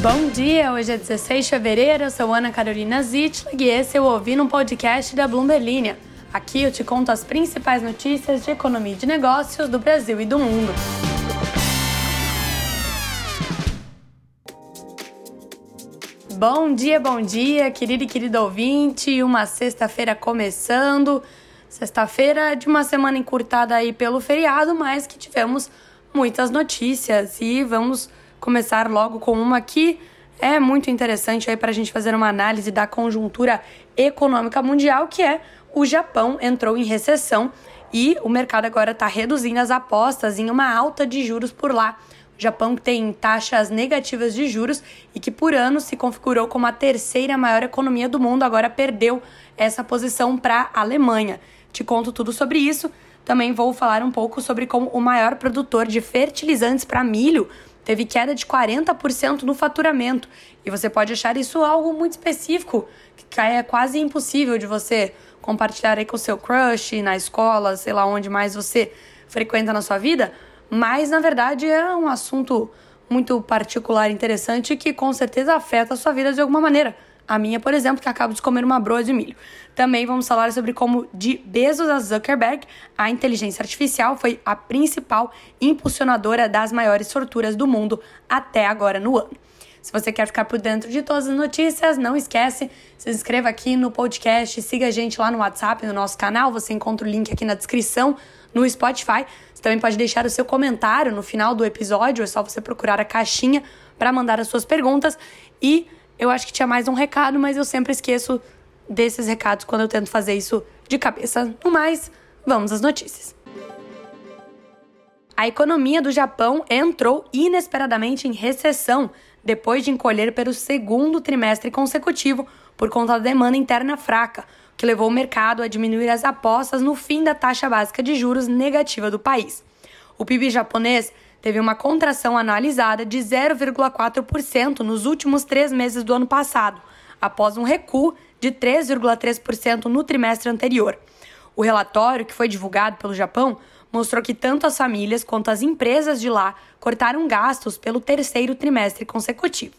Bom dia, hoje é 16 de fevereiro, eu sou Ana Carolina Zitlag e esse eu ouvi no podcast da Bloomberg Aqui eu te conto as principais notícias de economia e de negócios do Brasil e do mundo. Bom dia, bom dia, querido e querido ouvinte. Uma sexta-feira começando. Sexta-feira de uma semana encurtada aí pelo feriado, mas que tivemos muitas notícias e vamos começar logo com uma que é muito interessante aí para a gente fazer uma análise da conjuntura econômica mundial, que é o Japão entrou em recessão e o mercado agora está reduzindo as apostas em uma alta de juros por lá. O Japão tem taxas negativas de juros e que por anos se configurou como a terceira maior economia do mundo, agora perdeu essa posição para a Alemanha. Te conto tudo sobre isso. Também vou falar um pouco sobre como o maior produtor de fertilizantes para milho teve queda de 40% no faturamento. E você pode achar isso algo muito específico, que é quase impossível de você compartilhar aí com o seu crush na escola, sei lá onde mais você frequenta na sua vida, mas na verdade é um assunto muito particular, interessante que com certeza afeta a sua vida de alguma maneira. A minha, por exemplo, que acabo de comer uma broa de milho. Também vamos falar sobre como, de Bezos a Zuckerberg, a inteligência artificial foi a principal impulsionadora das maiores fortunas do mundo até agora no ano. Se você quer ficar por dentro de todas as notícias, não esquece, se inscreva aqui no podcast, siga a gente lá no WhatsApp, no nosso canal, você encontra o link aqui na descrição, no Spotify. Você também pode deixar o seu comentário no final do episódio, é só você procurar a caixinha para mandar as suas perguntas e eu acho que tinha mais um recado, mas eu sempre esqueço desses recados quando eu tento fazer isso de cabeça. No mais, vamos às notícias. A economia do Japão entrou inesperadamente em recessão depois de encolher pelo segundo trimestre consecutivo por conta da demanda interna fraca, que levou o mercado a diminuir as apostas no fim da taxa básica de juros negativa do país. O PIB japonês teve uma contração analisada de 0,4% nos últimos três meses do ano passado, após um recuo de 3,3% no trimestre anterior. O relatório, que foi divulgado pelo Japão, mostrou que tanto as famílias quanto as empresas de lá cortaram gastos pelo terceiro trimestre consecutivo.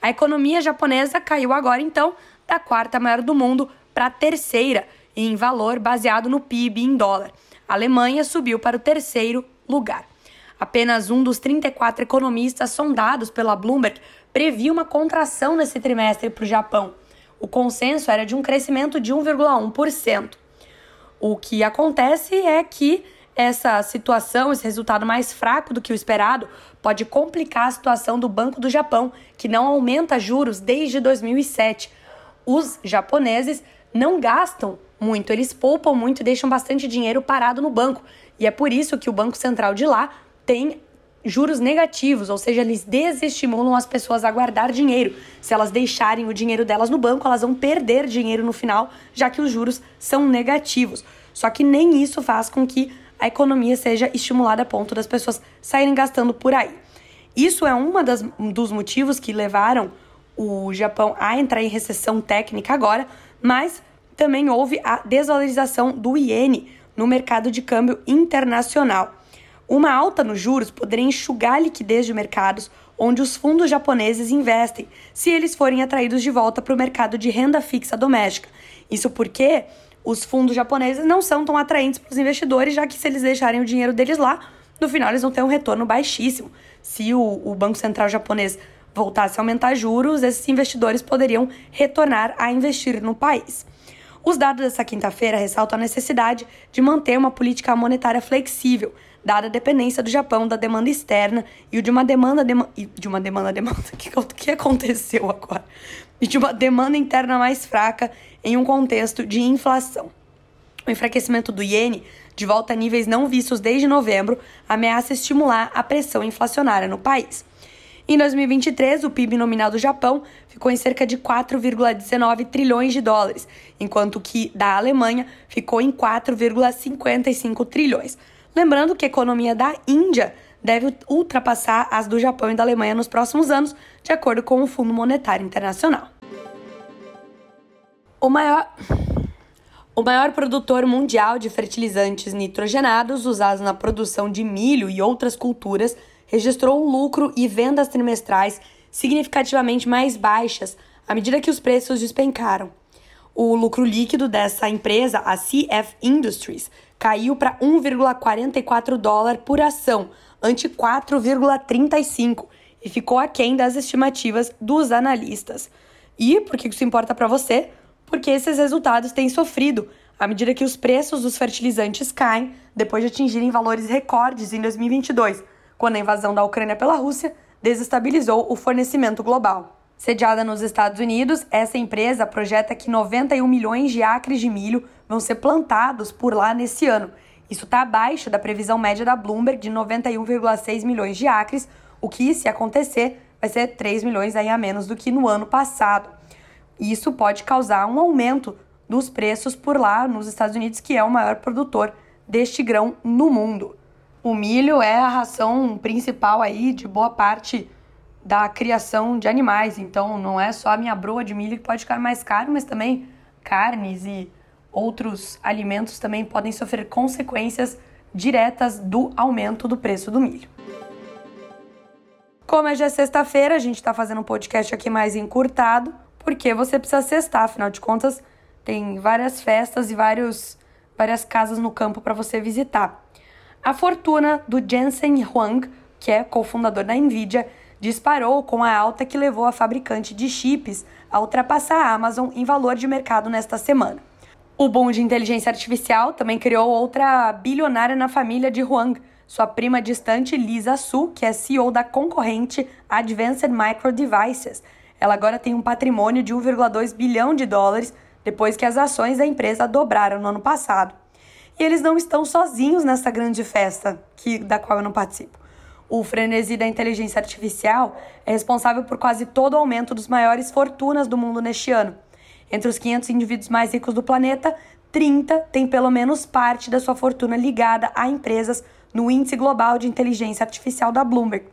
A economia japonesa caiu agora, então, da quarta maior do mundo para a terceira, em valor baseado no PIB em dólar. A Alemanha subiu para o terceiro lugar. Apenas um dos 34 economistas sondados pela Bloomberg previa uma contração nesse trimestre para o Japão. O consenso era de um crescimento de 1,1%. O que acontece é que essa situação, esse resultado mais fraco do que o esperado, pode complicar a situação do Banco do Japão, que não aumenta juros desde 2007. Os japoneses não gastam muito, eles poupam muito e deixam bastante dinheiro parado no banco. E é por isso que o Banco Central de lá tem juros negativos, ou seja, eles desestimulam as pessoas a guardar dinheiro. Se elas deixarem o dinheiro delas no banco, elas vão perder dinheiro no final, já que os juros são negativos. Só que nem isso faz com que a economia seja estimulada a ponto das pessoas saírem gastando por aí. Isso é um dos motivos que levaram o Japão a entrar em recessão técnica agora, mas também houve a desvalorização do iene no mercado de câmbio internacional. Uma alta nos juros poderia enxugar a liquidez de mercados onde os fundos japoneses investem, se eles forem atraídos de volta para o mercado de renda fixa doméstica. Isso porque os fundos japoneses não são tão atraentes para os investidores, já que se eles deixarem o dinheiro deles lá, no final eles vão ter um retorno baixíssimo. Se o, o Banco Central japonês voltasse a aumentar juros, esses investidores poderiam retornar a investir no país. Os dados dessa quinta-feira ressaltam a necessidade de manter uma política monetária flexível, dada a dependência do Japão da demanda externa e de uma demanda, de uma demanda demanda que que aconteceu agora e de uma demanda interna mais fraca em um contexto de inflação. O enfraquecimento do iene, de volta a níveis não vistos desde novembro, ameaça estimular a pressão inflacionária no país. Em 2023, o PIB nominal do Japão ficou em cerca de 4,19 trilhões de dólares, enquanto que da Alemanha ficou em 4,55 trilhões. Lembrando que a economia da Índia deve ultrapassar as do Japão e da Alemanha nos próximos anos, de acordo com o Fundo Monetário Internacional. O maior, o maior produtor mundial de fertilizantes nitrogenados usados na produção de milho e outras culturas registrou um lucro e vendas trimestrais significativamente mais baixas à medida que os preços despencaram. O lucro líquido dessa empresa, a CF Industries, caiu para 1,44 dólar por ação, ante 4,35 e ficou aquém das estimativas dos analistas. E por que isso importa para você? Porque esses resultados têm sofrido à medida que os preços dos fertilizantes caem depois de atingirem valores recordes em 2022, quando a invasão da Ucrânia pela Rússia desestabilizou o fornecimento global. Sediada nos Estados Unidos, essa empresa projeta que 91 milhões de acres de milho vão ser plantados por lá nesse ano. Isso está abaixo da previsão média da Bloomberg de 91,6 milhões de acres, o que, se acontecer, vai ser 3 milhões aí a menos do que no ano passado. Isso pode causar um aumento dos preços por lá nos Estados Unidos, que é o maior produtor deste grão no mundo. O milho é a ração principal aí de boa parte da criação de animais. Então, não é só a minha broa de milho que pode ficar mais caro, mas também carnes e outros alimentos também podem sofrer consequências diretas do aumento do preço do milho. Como é já sexta-feira, a gente está fazendo um podcast aqui mais encurtado, porque você precisa sextar, afinal de contas, tem várias festas e vários, várias casas no campo para você visitar. A fortuna do Jensen Huang, que é cofundador da Nvidia, disparou com a alta que levou a fabricante de chips a ultrapassar a Amazon em valor de mercado nesta semana. O boom de inteligência artificial também criou outra bilionária na família de Huang, sua prima distante Lisa Su, que é CEO da concorrente Advanced Micro Devices. Ela agora tem um patrimônio de 1,2 bilhão de dólares depois que as ações da empresa dobraram no ano passado. E eles não estão sozinhos nessa grande festa que, da qual eu não participo. O frenesi da inteligência artificial é responsável por quase todo o aumento dos maiores fortunas do mundo neste ano. Entre os 500 indivíduos mais ricos do planeta, 30 têm pelo menos parte da sua fortuna ligada a empresas no Índice Global de Inteligência Artificial da Bloomberg.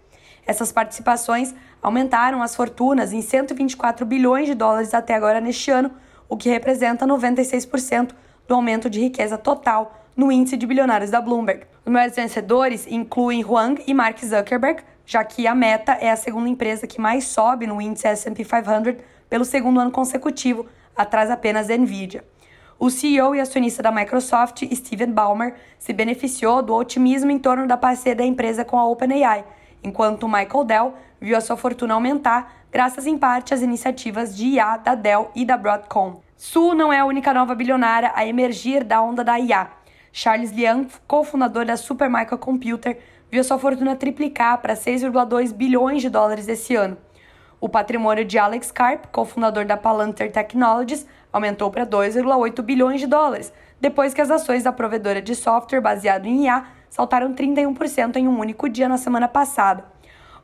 Essas participações aumentaram as fortunas em 124 bilhões de dólares até agora neste ano, o que representa 96% do aumento de riqueza total no índice de bilionários da Bloomberg. Os maiores vencedores incluem Huang e Mark Zuckerberg, já que a Meta é a segunda empresa que mais sobe no índice S&P 500 pelo segundo ano consecutivo, atrás apenas da Nvidia. O CEO e acionista da Microsoft, Steven Ballmer, se beneficiou do otimismo em torno da parceria da empresa com a OpenAI, enquanto Michael Dell viu a sua fortuna aumentar graças em parte às iniciativas de IA da Dell e da Broadcom. Su não é a única nova bilionária a emergir da onda da IA. Charles Liang, cofundador da Supermicro Computer, viu sua fortuna triplicar para 6,2 bilhões de dólares esse ano. O patrimônio de Alex Karp, cofundador da Palantir Technologies, aumentou para 2,8 bilhões de dólares, depois que as ações da provedora de software baseado em IA saltaram 31% em um único dia na semana passada.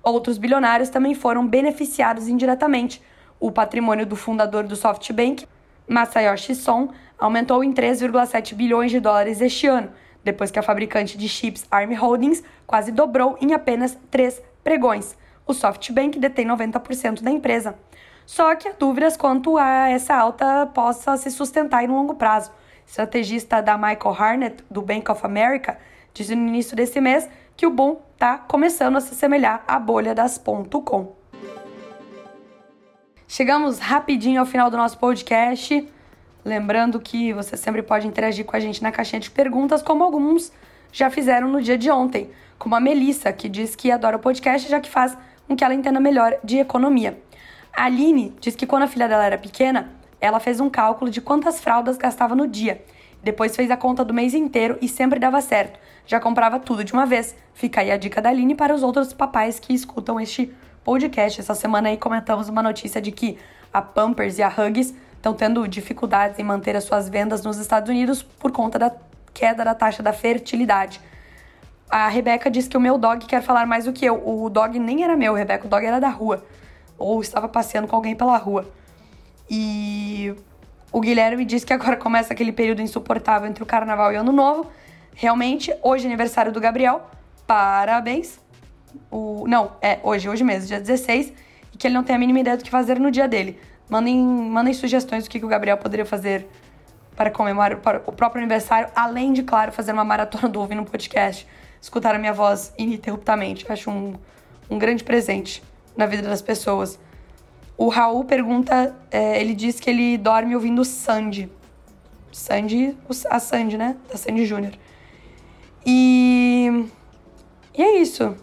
Outros bilionários também foram beneficiados indiretamente. O patrimônio do fundador do SoftBank, Masayoshi Son, aumentou em 3,7 bilhões de dólares este ano, depois que a fabricante de chips ARM Holdings quase dobrou em apenas três pregões. O SoftBank detém 90% da empresa. Só que há dúvidas quanto a essa alta possa se sustentar em longo prazo. O estrategista da Michael Harnett, do Bank of America, disse no início desse mês que o boom está começando a se assemelhar à bolha das .com. Chegamos rapidinho ao final do nosso podcast. Lembrando que você sempre pode interagir com a gente na caixinha de perguntas, como alguns já fizeram no dia de ontem, como a Melissa, que diz que adora o podcast já que faz com que ela entenda melhor de economia. A Aline diz que quando a filha dela era pequena, ela fez um cálculo de quantas fraldas gastava no dia. Depois fez a conta do mês inteiro e sempre dava certo. Já comprava tudo de uma vez. Fica aí a dica da Aline para os outros papais que escutam este podcast. Essa semana aí comentamos uma notícia de que a Pampers e a Huggies estão tendo dificuldades em manter as suas vendas nos Estados Unidos por conta da queda da taxa da fertilidade. A Rebeca disse que o meu dog quer falar mais do que eu. O dog nem era meu, Rebeca, o dog era da rua. Ou estava passeando com alguém pela rua. E o Guilherme disse que agora começa aquele período insuportável entre o carnaval e o ano novo. Realmente, hoje é aniversário do Gabriel. Parabéns. O, não, é hoje, hoje mesmo, dia 16. E que ele não tem a mínima ideia do que fazer no dia dele. Mandem, mandem sugestões do que, que o Gabriel poderia fazer para comemorar o próprio aniversário, além de, claro, fazer uma maratona do Ouvindo um Podcast, escutar a minha voz ininterruptamente. Acho um, um grande presente na vida das pessoas. O Raul pergunta, é, ele diz que ele dorme ouvindo Sandy. Sandy, a Sandy, né? Da Sandy Júnior. E. E é isso.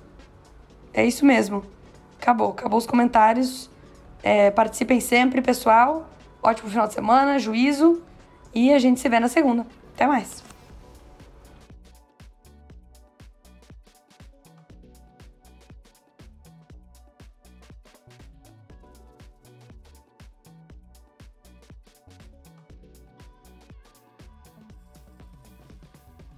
É isso mesmo. Acabou. Acabou os comentários. É, participem sempre, pessoal. Ótimo final de semana, juízo. E a gente se vê na segunda. Até mais.